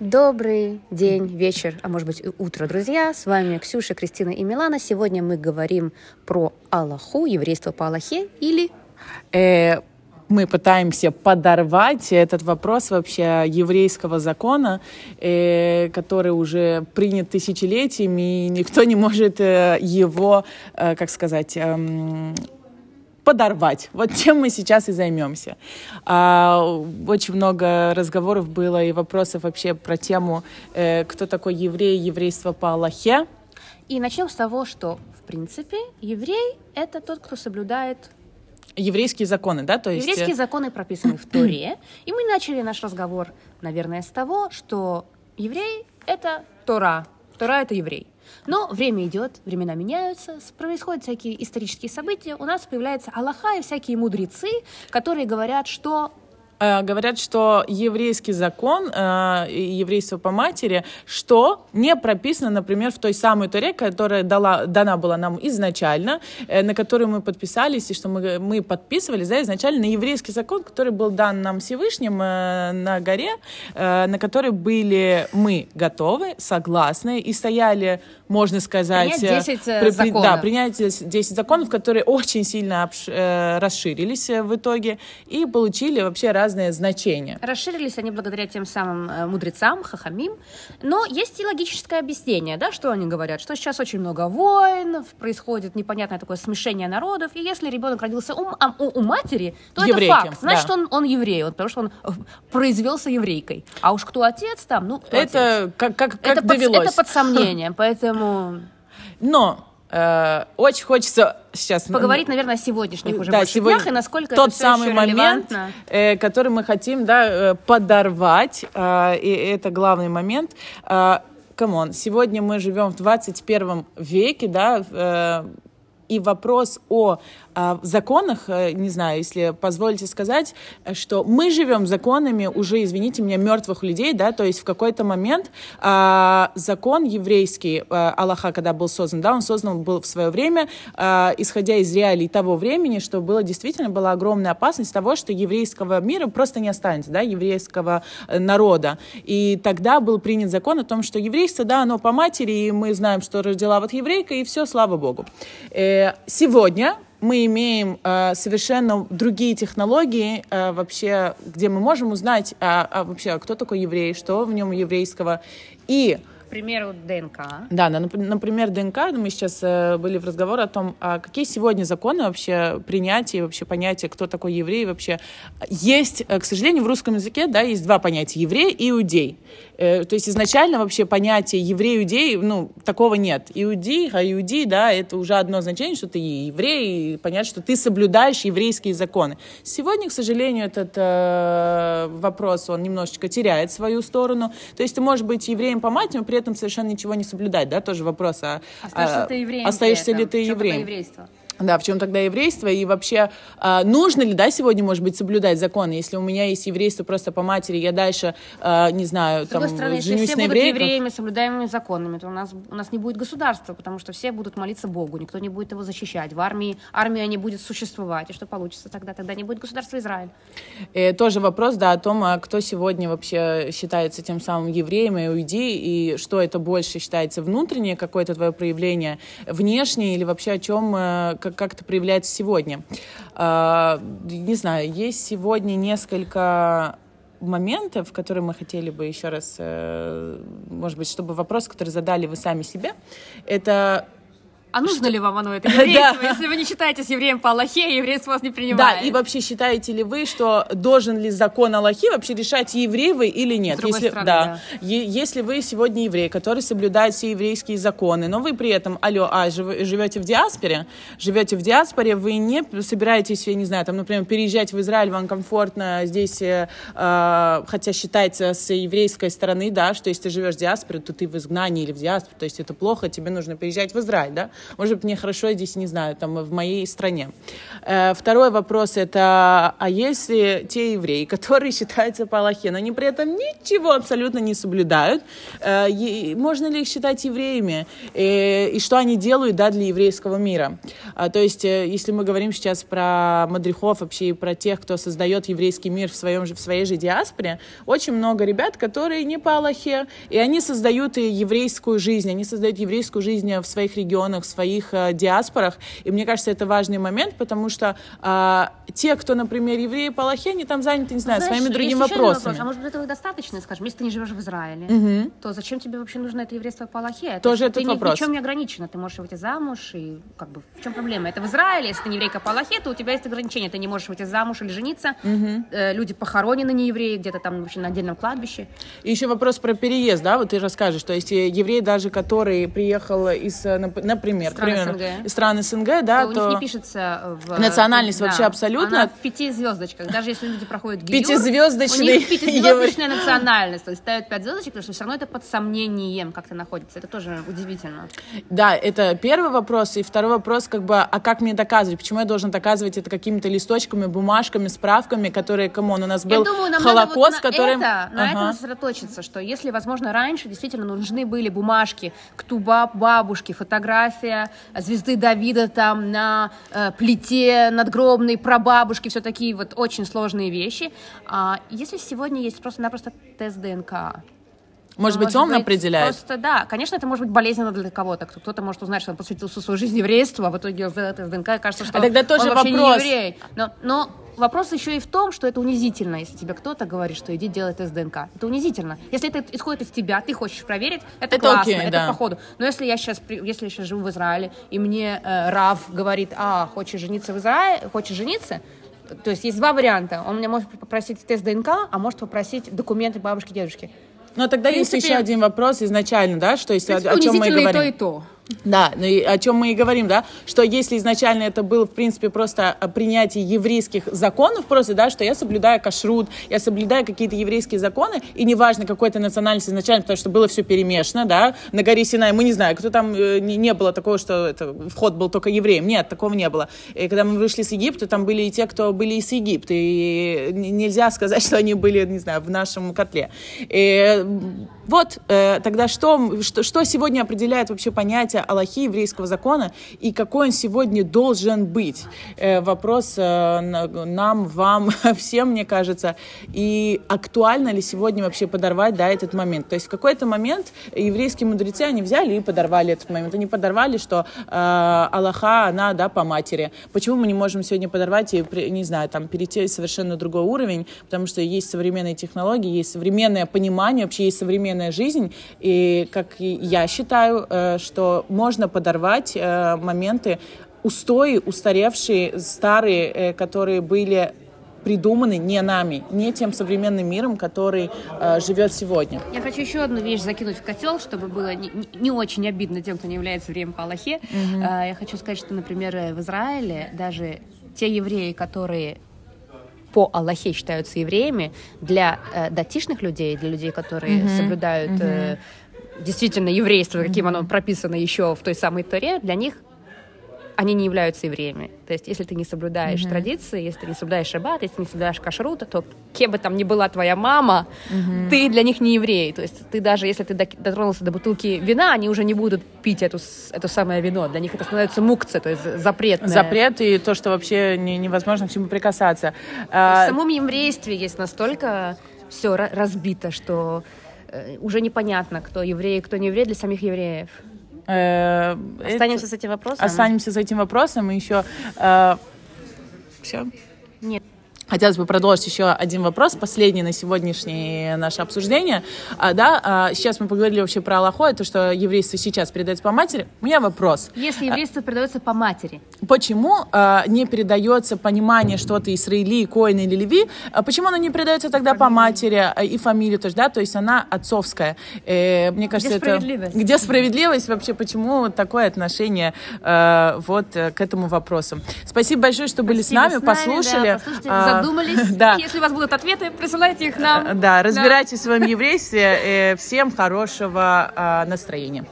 Добрый день, вечер, а может быть и утро, друзья. С вами Ксюша, Кристина и Милана. Сегодня мы говорим про Аллаху, еврейство по Аллахе или... Э, мы пытаемся подорвать этот вопрос вообще еврейского закона, э, который уже принят тысячелетиями, и никто не может э, его, э, как сказать, э, подорвать. Вот чем мы сейчас и займемся. А, очень много разговоров было и вопросов вообще про тему, э, кто такой еврей, еврейство по Аллахе. И начнем с того, что, в принципе, еврей — это тот, кто соблюдает еврейские законы, да? То есть... Еврейские э, законы прописаны в Торе. И мы начали наш разговор, наверное, с того, что еврей — это Тора. Тора — это еврей. Но время идет, времена меняются, происходят всякие исторические события, у нас появляется Аллаха и всякие мудрецы, которые говорят, что говорят, что еврейский закон, э, еврейство по матери, что не прописано, например, в той самой Торе, которая дала, дана была нам изначально, э, на которую мы подписались, и что мы, мы подписывались, да, изначально на еврейский закон, который был дан нам Всевышним на горе, на который были мы готовы, согласны, и стояли, можно сказать... Принять 10 при, законов. Да, принять 10 законов, которые очень сильно обш, расширились в итоге, и получили вообще разные разные значения. Расширились они благодаря тем самым э, мудрецам, хахамим. Но есть и логическое объяснение, да, что они говорят, что сейчас очень много войн, происходит непонятное такое смешение народов, и если ребенок родился у, у, у матери, то Еврейки, это факт, значит, да. он, он еврей, он, потому что он э, произвелся еврейкой. А уж кто отец там, ну, кто Это отец? как, как, как это довелось. Под, это под сомнением, поэтому... Но очень хочется сейчас поговорить, наверное, о сегодняшних уже да, сегодня днях и насколько тот это самый момент, э, который мы хотим, да, э, подорвать, э, и это главный момент. Э, come on, сегодня мы живем в 21 веке, да, э, и вопрос о а, законах, э, не знаю, если позволите сказать, что мы живем законами уже, извините меня, мертвых людей, да, то есть в какой-то момент а, закон еврейский а, Аллаха, когда был создан, да, он создан был в свое время, а, исходя из реалий того времени, что было действительно была огромная опасность того, что еврейского мира просто не останется, да, еврейского э, народа. И тогда был принят закон о том, что еврейство, да, оно по матери, и мы знаем, что родила вот еврейка, и все, слава Богу. Э, сегодня мы имеем э, совершенно другие технологии э, вообще, где мы можем узнать а, а вообще, кто такой еврей, что в нем еврейского. И к примеру, ДНК. Да, например, ДНК. Мы сейчас э, были в разговоре о том, а какие сегодня законы вообще принятия, вообще понятия, кто такой еврей вообще. Есть, э, к сожалению, в русском языке, да, есть два понятия, еврей и иудей. Э, то есть изначально вообще понятие еврей-иудей, ну, такого нет. Иудей, а иудей, да, это уже одно значение, что ты еврей, и понятно, что ты соблюдаешь еврейские законы. Сегодня, к сожалению, этот э, вопрос, он немножечко теряет свою сторону. То есть ты можешь быть евреем по матери, при этом совершенно ничего не соблюдать, да, тоже вопрос. А, остаешься а, ты евреем остаешься ли ты евреем? Да, в чем тогда еврейство? И вообще, э, нужно ли, да, сегодня, может быть, соблюдать законы? Если у меня есть еврейство просто по матери, я дальше, э, не знаю, С там, стороны, если все будут евреями, соблюдаемыми законами, то у нас, у нас не будет государства, потому что все будут молиться Богу, никто не будет его защищать. В армии, армия не будет существовать. И что получится тогда? Тогда не будет государства Израиль. И э, тоже вопрос, да, о том, а кто сегодня вообще считается тем самым евреем и уйди, и что это больше считается внутреннее какое-то твое проявление, внешнее, или вообще о чем, э, как, как это проявляется сегодня. А, не знаю, есть сегодня несколько моментов, которые мы хотели бы еще раз, э, может быть, чтобы вопрос, который задали вы сами себе, это а нужно ли вам оно это еврейство, да. если вы не считаете евреем по Аллахе, еврейство вас не принимает? Да, и вообще считаете ли вы, что должен ли закон Аллахи вообще решать, еврей вы или нет? если, стороны, да. да. если вы сегодня еврей, который соблюдает все еврейские законы, но вы при этом, алло, а, живете в диаспоре, живете в диаспоре, вы не собираетесь, я не знаю, там, например, переезжать в Израиль, вам комфортно здесь, э, а, хотя считается с еврейской стороны, да, что если ты живешь в диаспоре, то ты в изгнании или в диаспоре, то есть это плохо, тебе нужно переезжать в Израиль, да? Может быть, мне хорошо здесь, не знаю, там, в моей стране. Э, второй вопрос это, а если те евреи, которые считаются по но они при этом ничего абсолютно не соблюдают, э, можно ли их считать евреями? Э, и что они делают, да, для еврейского мира? А, то есть, если мы говорим сейчас про мадрихов, вообще и про тех, кто создает еврейский мир в, своем, в своей же диаспоре, очень много ребят, которые не по Аллахе, и они создают и еврейскую жизнь, они создают еврейскую жизнь в своих регионах, в своих э, диаспорах, и мне кажется, это важный момент, потому что э, те, кто, например, евреи по Аллахе, они там заняты, не знаю, Знаешь, своими другими вопросами. Вопрос. А может быть, этого достаточно, скажем, если ты не живешь в Израиле, угу. то зачем тебе вообще нужно это еврейство по Аллахе? Тоже этот ты вопрос. Ни, ничем не ограничена, ты можешь выйти замуж, и как бы в чем проблема? Это в Израиле, если ты не еврейка по Аллахе, то у тебя есть ограничения, ты не можешь выйти замуж или жениться, угу. э, люди похоронены не евреи, где-то там вообще на отдельном кладбище. И еще вопрос про переезд, да, вот ты расскажешь, то есть еврей даже, который приехал из, э, например, стран примерно, СНГ. из стран СНГ, да, то, то у них не пишется в... Национальность да, вообще абсолютно... Она в пяти звездочках, даже если люди проходят гиюр, Пятизвездочный... У них пятизвездочная национальность, то есть ставят пять звездочек, потому что все равно это под сомнением как-то находится, это тоже удивительно. Да, это первый вопрос, и второй вопрос, как бы, а как мне доказывать, почему я должен доказывать это какими-то листочками, бумажками, справками, которые, come on, у нас был? думаю, нам Холокост, вот который... Это, на ага. это сосредоточиться, что если, возможно, раньше действительно нужны были бумажки ктуба бабушки, фотография звезды Давида там на э, плите надгробной прабабушки, все такие вот очень сложные вещи. А если сегодня есть просто-напросто тест ДНК, может быть, он быть, определяет? Просто, да. Конечно, это может быть болезненно для кого-то. Кто-то может узнать, что он посвятил всю свою жизнь еврейству, а в итоге сделает тест ДНК, и кажется, что а тогда тоже он вообще вопрос. не еврей. Но, но вопрос еще и в том, что это унизительно, если тебе кто-то говорит, что иди делай тест ДНК. Это унизительно. Если это исходит из тебя, ты хочешь проверить, это, это классно, окей, это да. по Но если я сейчас, если я сейчас живу в Израиле, и мне э, Рав говорит, а, хочешь жениться в Израиле, хочешь жениться, то есть есть два варианта. Он меня может попросить тест ДНК, а может попросить документы бабушки, дедушки. Но тогда принципе, есть еще один вопрос изначально, да, что есть, о, о чем мы говорим. то, и то. Да, ну и о чем мы и говорим, да, что если изначально это было, в принципе, просто принятие еврейских законов, просто, да, что я соблюдаю кашрут, я соблюдаю какие-то еврейские законы, и неважно, какой то национальность изначально, потому что было все перемешано, да, на горе Синай, мы не знаем, кто там, э, не, не было такого, что это, вход был только евреям, нет, такого не было. И когда мы вышли с Египта, там были и те, кто были из Египта, и нельзя сказать, что они были, не знаю, в нашем котле. И вот, э, тогда что, что, что сегодня определяет вообще понятие Аллахи еврейского закона и какой он сегодня должен быть? Э, вопрос э, нам, вам, всем, мне кажется. И актуально ли сегодня вообще подорвать, да, этот момент? То есть в какой-то момент еврейские мудрецы, они взяли и подорвали этот момент. Они подорвали, что э, Аллаха, она, да, по матери. Почему мы не можем сегодня подорвать и, не знаю, там, перейти совершенно другой уровень? Потому что есть современные технологии, есть современное понимание, вообще есть современная современная жизнь, и как я считаю, э, что можно подорвать э, моменты, устои, устаревшие, старые, э, которые были придуманы не нами, не тем современным миром, который э, живет сегодня. Я хочу еще одну вещь закинуть в котел, чтобы было не, не очень обидно тем, кто не является евреем по Аллахе. Угу. Э, я хочу сказать, что, например, в Израиле даже те евреи, которые по Аллахе считаются евреями, для э, датишных людей, для людей, которые mm-hmm. соблюдают э, действительно еврейство, каким mm-hmm. оно прописано еще в той самой Торе, для них они не являются евреями. То есть, если ты не соблюдаешь mm-hmm. традиции, если ты не соблюдаешь шаббат, если ты не соблюдаешь кашрут, то кем бы там ни была твоя мама, mm-hmm. ты для них не еврей. То есть, ты даже если ты дотронулся до бутылки вина, они уже не будут пить эту, это самое вино. Для них это становится мукция, то есть запрет. Запрет и то, что вообще не, невозможно к чему прикасаться. А... В самом еврействе есть настолько все разбито, что э, уже непонятно, кто еврей, кто не еврей для самих евреев. Э, останемся это... с этим вопросом? Останемся с этим вопросом. И еще... Э, все? Нет. Хотелось бы продолжить еще один вопрос, последний на сегодняшнее наше обсуждение. А, да, а, сейчас мы поговорили вообще про Аллаху, это что еврейство сейчас передается по матери. У меня вопрос. Если еврейство а, передается по матери. Почему а, не передается понимание что-то Исраили, Коин или Леви? А почему оно не передается тогда по матери а, и фамилии тоже, да? То есть она отцовская. Э, мне кажется, Где справедливость? это... Где справедливость? Вообще, почему такое отношение э, вот к этому вопросу? Спасибо большое, что Спасибо были с нами, с нами послушали. Да, задумались. Да. Если у вас будут ответы, присылайте их нам. Да, разбирайтесь да. в своем еврействе. Всем хорошего а, настроения.